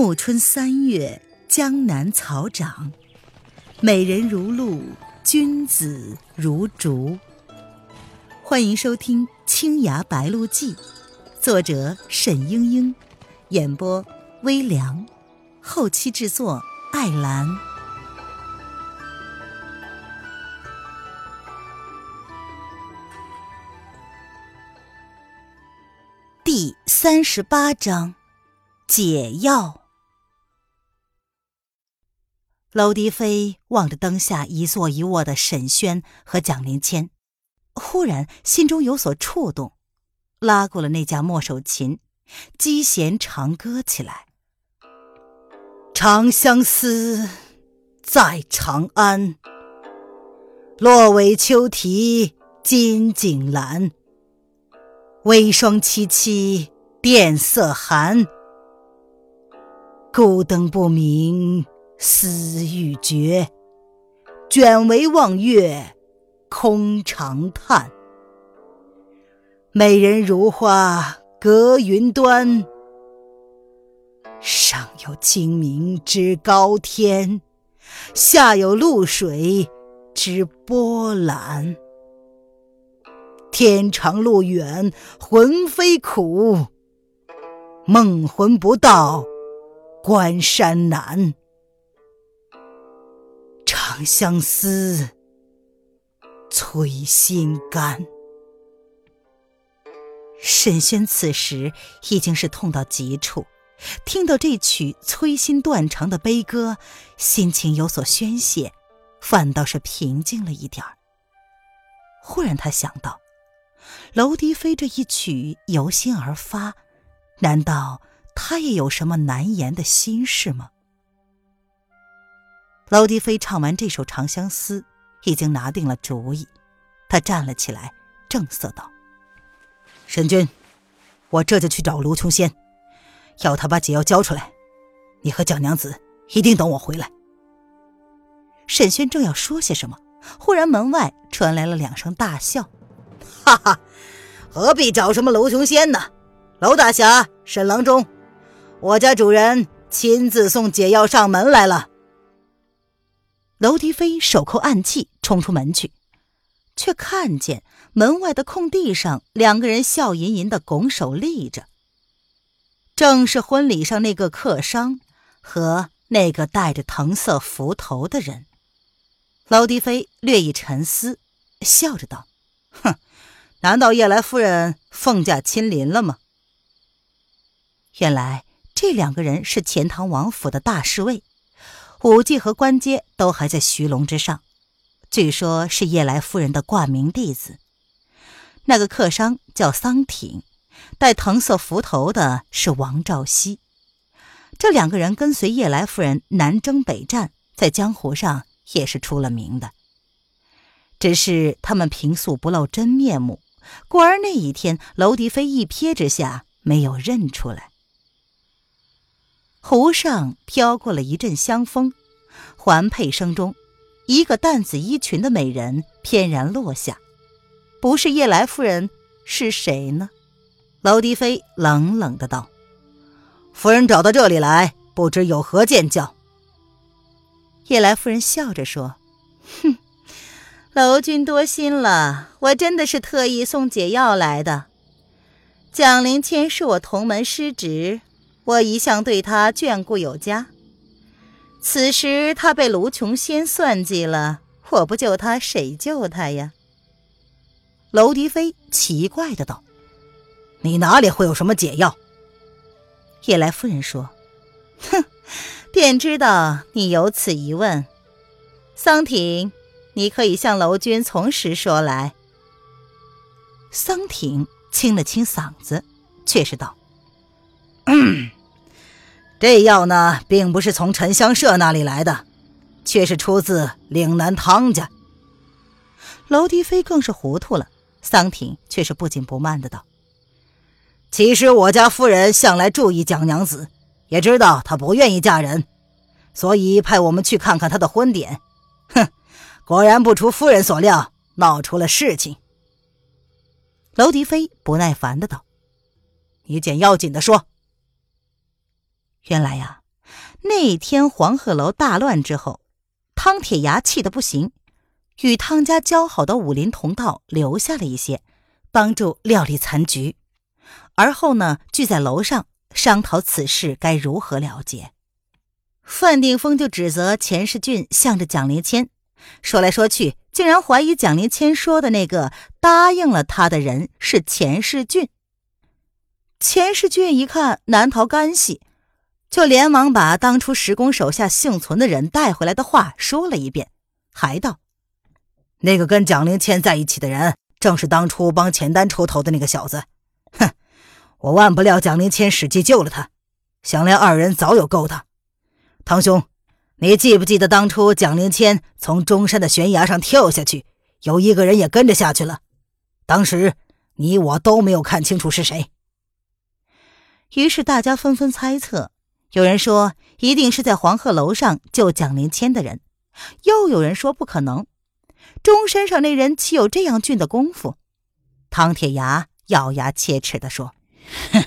暮春三月，江南草长，美人如露，君子如竹。欢迎收听《青崖白鹿记》，作者沈英英，演播微凉，后期制作艾兰。第三十八章。解药。娄迪飞望着灯下一坐一卧的沈轩和蒋灵谦，忽然心中有所触动，拉过了那架墨手琴，击弦长歌起来：“长相思，在长安。落尾秋啼金井阑。微霜凄凄，殿色寒。”孤灯不明思欲绝，卷帷望月空长叹。美人如花隔云端，上有清明之高天，下有渌水之波澜。天长路远魂飞苦，梦魂不到。关山难，长相思，催心肝。沈轩此时已经是痛到极处，听到这曲催心断肠的悲歌，心情有所宣泄，反倒是平静了一点儿。忽然，他想到，娄迪飞这一曲由心而发，难道？他也有什么难言的心事吗？娄迪飞唱完这首《长相思》，已经拿定了主意。他站了起来，正色道：“沈君，我这就去找卢琼仙，要他把解药交出来。你和蒋娘子一定等我回来。”沈轩正要说些什么，忽然门外传来了两声大笑：“哈哈，何必找什么卢琼仙呢？娄大侠，沈郎中。”我家主人亲自送解药上门来了。娄迪飞手扣暗器，冲出门去，却看见门外的空地上，两个人笑吟吟的拱手立着。正是婚礼上那个客商和那个戴着藤色幞头的人。娄迪飞略一沉思，笑着道：“哼，难道叶来夫人凤驾亲临了吗？”原来。这两个人是钱塘王府的大侍卫，武技和官阶都还在徐龙之上，据说是叶来夫人的挂名弟子。那个客商叫桑挺，戴藤色幞头的是王兆熙。这两个人跟随叶来夫人南征北战，在江湖上也是出了名的。只是他们平素不露真面目，故而那一天，娄迪飞一瞥之下没有认出来。湖上飘过了一阵香风，环佩声中，一个淡紫衣裙的美人翩然落下。不是叶来夫人，是谁呢？娄迪飞冷冷的道：“夫人找到这里来，不知有何见教？”叶来夫人笑着说：“哼，娄君多心了，我真的是特意送解药来的。蒋灵谦是我同门师侄。”我一向对他眷顾有加，此时他被卢琼仙算计了，我不救他，谁救他呀？娄迪飞奇怪的道：“你哪里会有什么解药？”叶来夫人说：“哼，便知道你有此疑问。桑挺，你可以向娄君从实说来。”桑挺清了清嗓子，却是道：“嗯。”这药呢，并不是从沉香社那里来的，却是出自岭南汤家。娄迪飞更是糊涂了，桑挺却是不紧不慢的道：“其实我家夫人向来注意蒋娘子，也知道她不愿意嫁人，所以派我们去看看她的婚典。哼，果然不出夫人所料，闹出了事情。”娄迪飞不耐烦的道：“你捡要紧的说。”原来呀，那天黄鹤楼大乱之后，汤铁牙气得不行，与汤家交好的武林同道留下了一些，帮助料理残局。而后呢，聚在楼上商讨此事该如何了结。范定峰就指责钱世俊向着蒋灵谦说来说去，竟然怀疑蒋灵谦说的那个答应了他的人是钱世俊。钱世俊一看难逃干系，就连忙把当初石公手下幸存的人带回来的话说了一遍，还道：“那个跟蒋灵谦在一起的人，正是当初帮钱丹出头的那个小子。哼，我万不料蒋灵谦使计救了他，想来二人早有勾当。堂兄，你记不记得当初蒋灵谦从中山的悬崖上跳下去，有一个人也跟着下去了？当时你我都没有看清楚是谁。”于是大家纷纷猜测，有人说一定是在黄鹤楼上救蒋灵谦的人，又有人说不可能，钟山上那人岂有这样俊的功夫？唐铁牙咬牙切齿地说：“哼，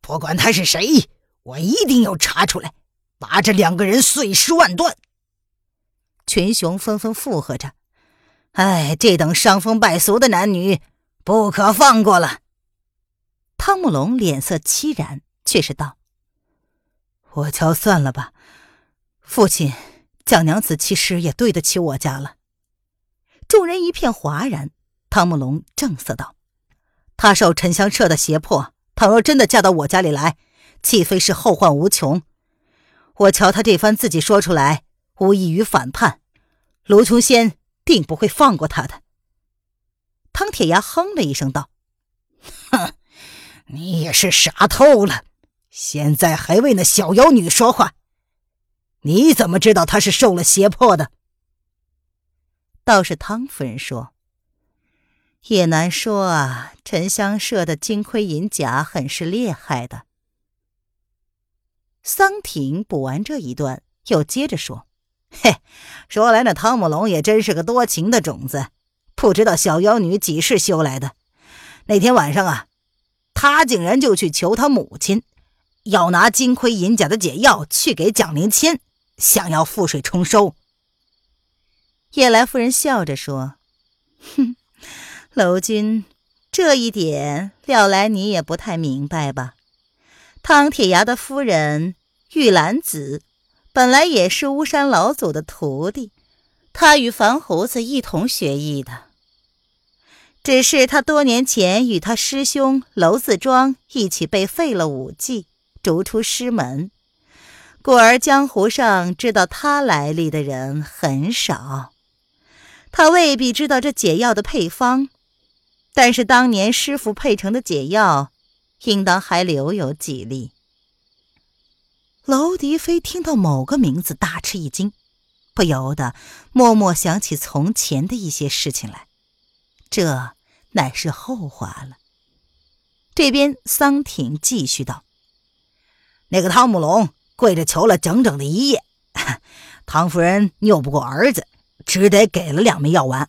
不管他是谁，我一定要查出来，把这两个人碎尸万段。”群雄纷纷附和着：“哎，这等伤风败俗的男女，不可放过了。”汤姆龙脸色凄然，却是道：“我瞧算了吧，父亲，蒋娘子其实也对得起我家了。”众人一片哗然。汤姆龙正色道：“他受沉香社的胁迫，倘若真的嫁到我家里来，岂非是后患无穷？我瞧他这番自己说出来，无异于反叛。卢琼仙定不会放过他的。”汤铁牙哼了一声道：“哼。”你也是傻透了，现在还为那小妖女说话？你怎么知道她是受了胁迫的？倒是汤夫人说：“也难说啊，沉香社的金盔银甲很是厉害的。”桑挺补完这一段，又接着说：“嘿，说来那汤姆龙也真是个多情的种子，不知道小妖女几世修来的。那天晚上啊。”他竟然就去求他母亲，要拿金盔银甲的解药去给蒋灵谦，想要覆水重收。叶来夫人笑着说：“ 哼，楼君，这一点料来你也不太明白吧？汤铁牙的夫人玉兰子，本来也是巫山老祖的徒弟，他与樊胡子一同学艺的。”只是他多年前与他师兄娄子庄一起被废了武技，逐出师门，故而江湖上知道他来历的人很少。他未必知道这解药的配方，但是当年师傅配成的解药，应当还留有几粒。娄迪飞听到某个名字，大吃一惊，不由得默默想起从前的一些事情来。这乃是后话了。这边桑挺继续道：“那个汤姆龙跪着求了整整的一夜，汤夫人拗不过儿子，只得给了两枚药丸，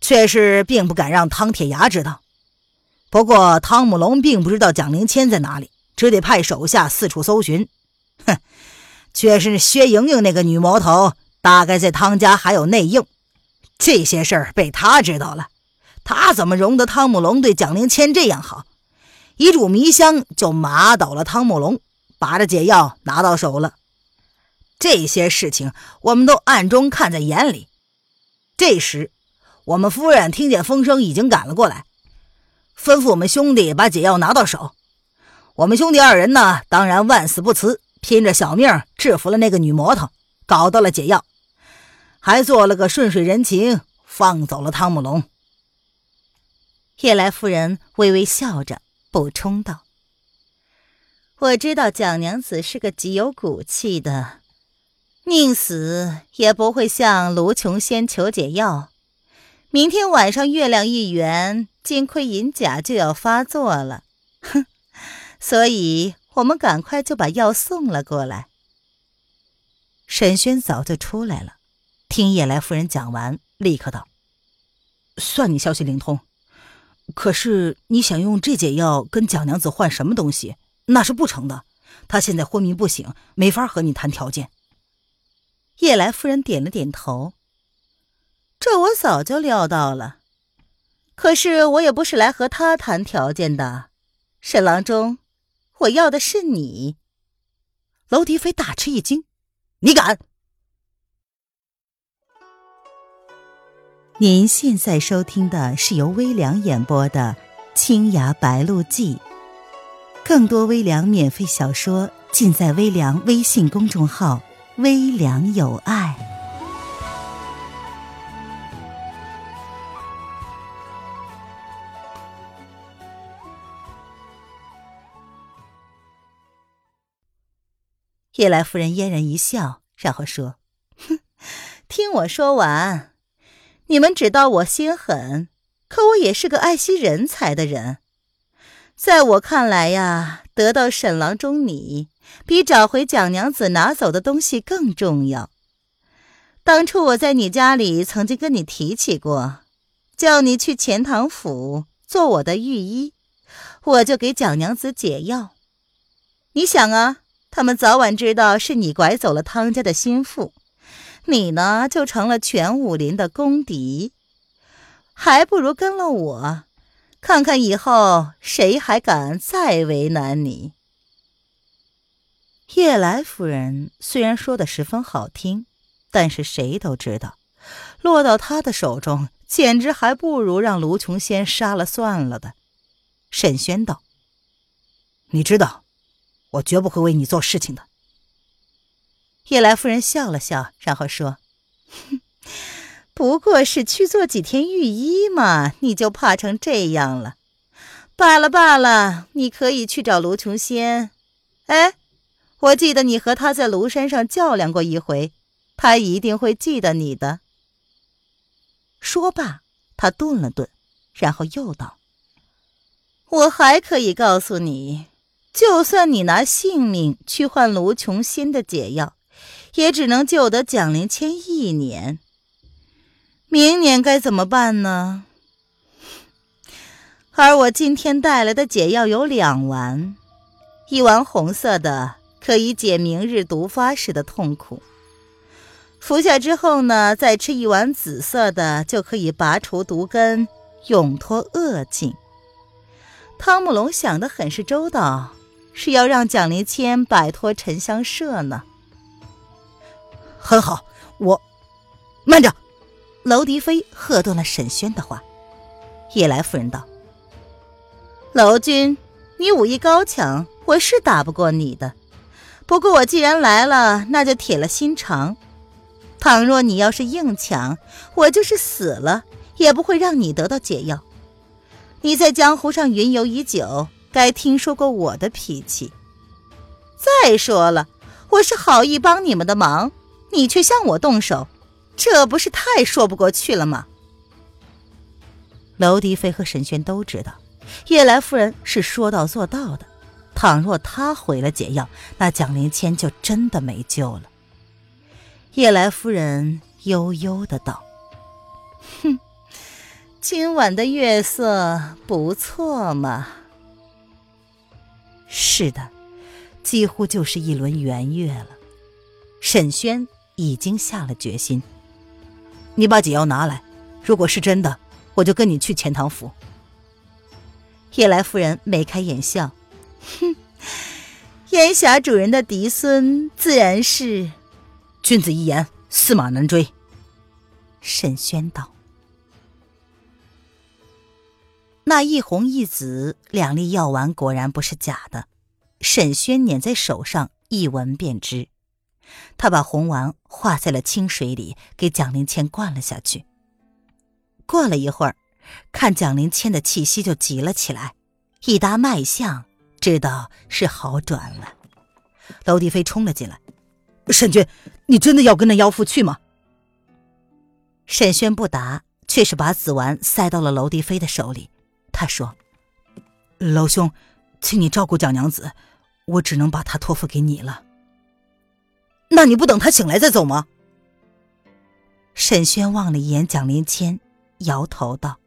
却是并不敢让汤铁牙知道。不过汤姆龙并不知道蒋灵谦在哪里，只得派手下四处搜寻。哼，却是薛莹莹那个女魔头，大概在汤家还有内应，这些事儿被他知道了。”他怎么容得汤姆龙对蒋灵谦这样好？一炷迷香就麻倒了汤姆龙，把这解药拿到手了。这些事情我们都暗中看在眼里。这时，我们夫人听见风声，已经赶了过来，吩咐我们兄弟把解药拿到手。我们兄弟二人呢，当然万死不辞，拼着小命制服了那个女魔头，搞到了解药，还做了个顺水人情，放走了汤姆龙。叶来夫人微微笑着补充道：“我知道蒋娘子是个极有骨气的，宁死也不会向卢琼仙求解药。明天晚上月亮一圆，金盔银甲就要发作了。哼，所以我们赶快就把药送了过来。”沈轩早就出来了，听叶来夫人讲完，立刻道：“算你消息灵通。”可是你想用这解药跟蒋娘子换什么东西，那是不成的。他现在昏迷不醒，没法和你谈条件。叶来夫人点了点头。这我早就料到了，可是我也不是来和他谈条件的，沈郎中，我要的是你。娄迪飞大吃一惊：“你敢？”您现在收听的是由微凉演播的《青崖白鹿记》，更多微凉免费小说尽在微凉微信公众号“微凉有爱”。叶来夫人嫣然一笑，然后说：“哼，听我说完。”你们只道我心狠，可我也是个爱惜人才的人。在我看来呀，得到沈郎中你，比找回蒋娘子拿走的东西更重要。当初我在你家里曾经跟你提起过，叫你去钱塘府做我的御医，我就给蒋娘子解药。你想啊，他们早晚知道是你拐走了汤家的心腹。你呢，就成了全武林的公敌，还不如跟了我，看看以后谁还敢再为难你。叶来夫人虽然说的十分好听，但是谁都知道，落到他的手中，简直还不如让卢琼仙杀了算了的。沈轩道：“你知道，我绝不会为你做事情的。”叶来夫人笑了笑，然后说：“哼，不过是去做几天御医嘛，你就怕成这样了？罢了罢了，你可以去找卢琼仙。哎，我记得你和他在庐山上较量过一回，他一定会记得你的。”说罢，他顿了顿，然后又道：“我还可以告诉你，就算你拿性命去换卢琼仙的解药。”也只能救得蒋灵谦一年，明年该怎么办呢？而我今天带来的解药有两丸，一丸红色的可以解明日毒发时的痛苦，服下之后呢，再吃一丸紫色的就可以拔除毒根，永脱恶境。汤姆龙想的很是周到，是要让蒋灵谦摆脱沉香社呢。很好，我慢着。娄迪飞喝断了沈轩的话。叶来夫人道：“娄君，你武艺高强，我是打不过你的。不过我既然来了，那就铁了心肠。倘若你要是硬抢，我就是死了，也不会让你得到解药。你在江湖上云游已久，该听说过我的脾气。再说了，我是好意帮你们的忙。”你却向我动手，这不是太说不过去了吗？娄迪飞和沈轩都知道，叶来夫人是说到做到的。倘若她毁了解药，那蒋灵谦就真的没救了。叶来夫人悠悠的道：“哼，今晚的月色不错嘛。”是的，几乎就是一轮圆月了。沈轩。已经下了决心。你把解药拿来，如果是真的，我就跟你去钱塘府。叶来夫人眉开眼笑，哼，烟霞主人的嫡孙自然是。君子一言，驷马难追。沈轩道：“那一红一紫两粒药丸果然不是假的。”沈轩捻在手上一闻便知。他把红丸化在了清水里，给蒋灵谦灌了下去。过了一会儿，看蒋灵谦的气息就急了起来，一搭脉象，知道是好转了。娄迪飞冲了进来：“沈君，你真的要跟那妖妇去吗？”沈轩不答，却是把紫丸塞到了娄迪飞的手里。他说：“娄兄，请你照顾蒋娘子，我只能把她托付给你了。”那你不等他醒来再走吗？沈轩望了一眼蒋灵谦，摇头道：“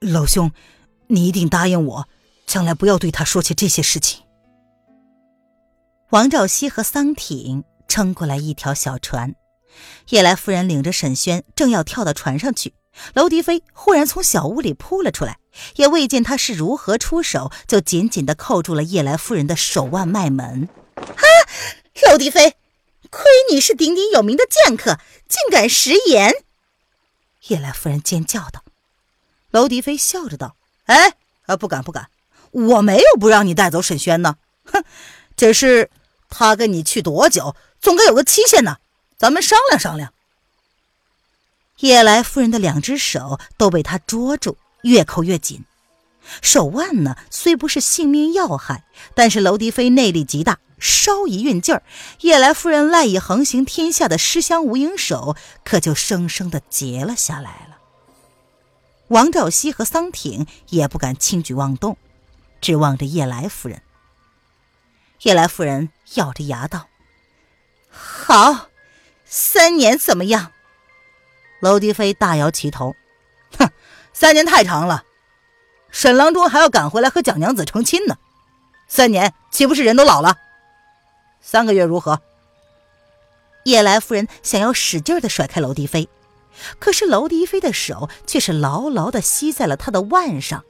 老兄，你一定答应我，将来不要对他说起这些事情。”王兆熙和桑挺撑过来一条小船，叶来夫人领着沈轩正要跳到船上去，娄迪飞忽然从小屋里扑了出来，也未见他是如何出手，就紧紧地扣住了叶来夫人的手腕脉门。啊，娄迪飞，亏你是鼎鼎有名的剑客，竟敢食言！叶来夫人尖叫道。娄迪飞笑着道：“哎，啊，不敢不敢，我没有不让你带走沈轩呢，哼，只是……”他跟你去多久？总该有个期限呢，咱们商量商量。叶来夫人的两只手都被他捉住，越扣越紧。手腕呢，虽不是性命要害，但是娄迪飞内力极大，稍一运劲儿，叶来夫人赖以横行天下的尸香无影手可就生生的结了下来了。王兆熙和桑挺也不敢轻举妄动，只望着叶来夫人。叶来夫人咬着牙道：“好，三年怎么样？”娄迪飞大摇其头：“哼，三年太长了，沈郎中还要赶回来和蒋娘子成亲呢。三年岂不是人都老了？三个月如何？”叶来夫人想要使劲的甩开娄迪飞，可是娄迪飞的手却是牢牢的吸在了他的腕上。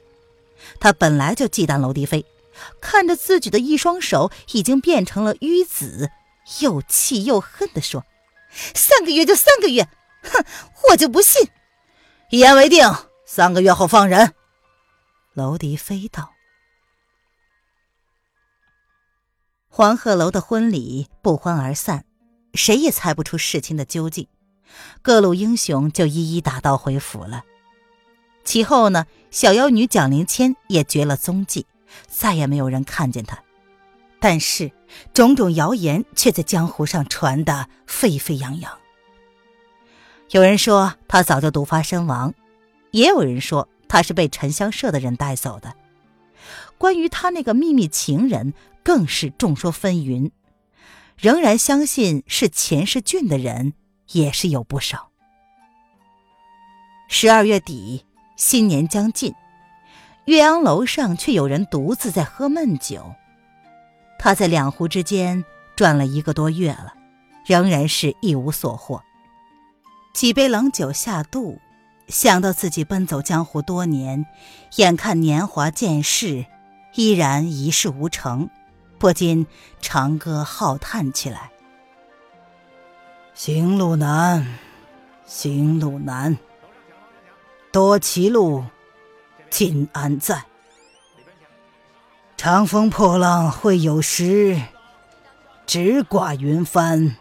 他本来就忌惮娄迪飞。看着自己的一双手已经变成了淤紫，又气又恨的说：“三个月就三个月，哼，我就不信！”一言为定，三个月后放人。”楼迪飞道。黄鹤楼的婚礼不欢而散，谁也猜不出事情的究竟，各路英雄就一一打道回府了。其后呢，小妖女蒋灵谦也绝了踪迹。再也没有人看见他，但是种种谣言却在江湖上传得沸沸扬扬。有人说他早就毒发身亡，也有人说他是被沉香社的人带走的。关于他那个秘密情人，更是众说纷纭。仍然相信是钱世俊的人也是有不少。十二月底，新年将近。岳阳楼上却有人独自在喝闷酒，他在两湖之间转了一个多月了，仍然是一无所获。几杯冷酒下肚，想到自己奔走江湖多年，眼看年华渐逝，依然一事无成，不禁长歌浩叹起来：“行路难，行路难，多歧路。”今安在？长风破浪会有时，直挂云帆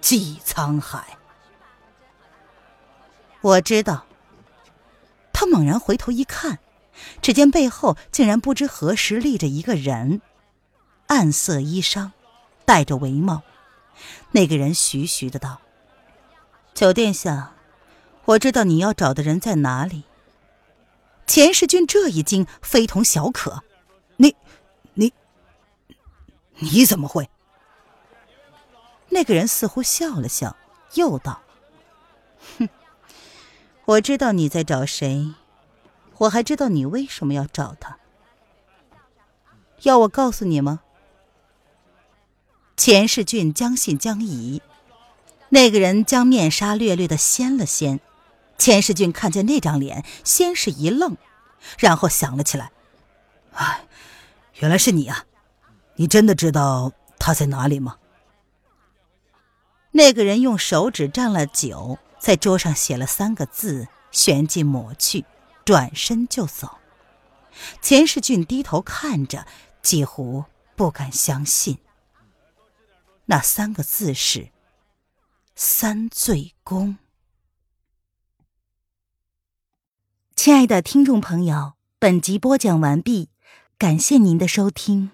济沧海。我知道。他猛然回头一看，只见背后竟然不知何时立着一个人，暗色衣裳，戴着帷帽。那个人徐徐的道：“九殿下，我知道你要找的人在哪里。”钱世俊这一惊非同小可，你、你、你怎么会？那个人似乎笑了笑，又道：“哼，我知道你在找谁，我还知道你为什么要找他。要我告诉你吗？”钱世俊将信将疑，那个人将面纱略略的掀了掀。钱世俊看见那张脸，先是一愣，然后想了起来：“哎，原来是你啊！你真的知道他在哪里吗？”那个人用手指蘸了酒，在桌上写了三个字，旋即抹去，转身就走。钱世俊低头看着，几乎不敢相信。那三个字是“三醉宫”。亲爱的听众朋友，本集播讲完毕，感谢您的收听。